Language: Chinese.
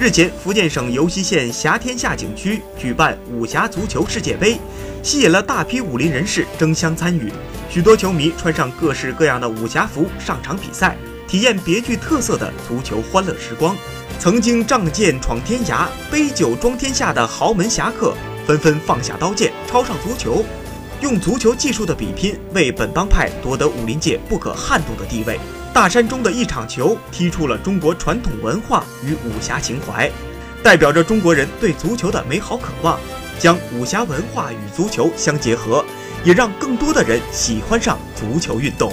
日前，福建省尤溪县霞天下景区举办武侠足球世界杯，吸引了大批武林人士争相参与。许多球迷穿上各式各样的武侠服上场比赛，体验别具特色的足球欢乐时光。曾经仗剑闯天涯、杯酒装天下的豪门侠客，纷纷放下刀剑，抄上足球，用足球技术的比拼，为本帮派夺得武林界不可撼动的地位。大山中的一场球，踢出了中国传统文化与武侠情怀，代表着中国人对足球的美好渴望。将武侠文化与足球相结合，也让更多的人喜欢上足球运动。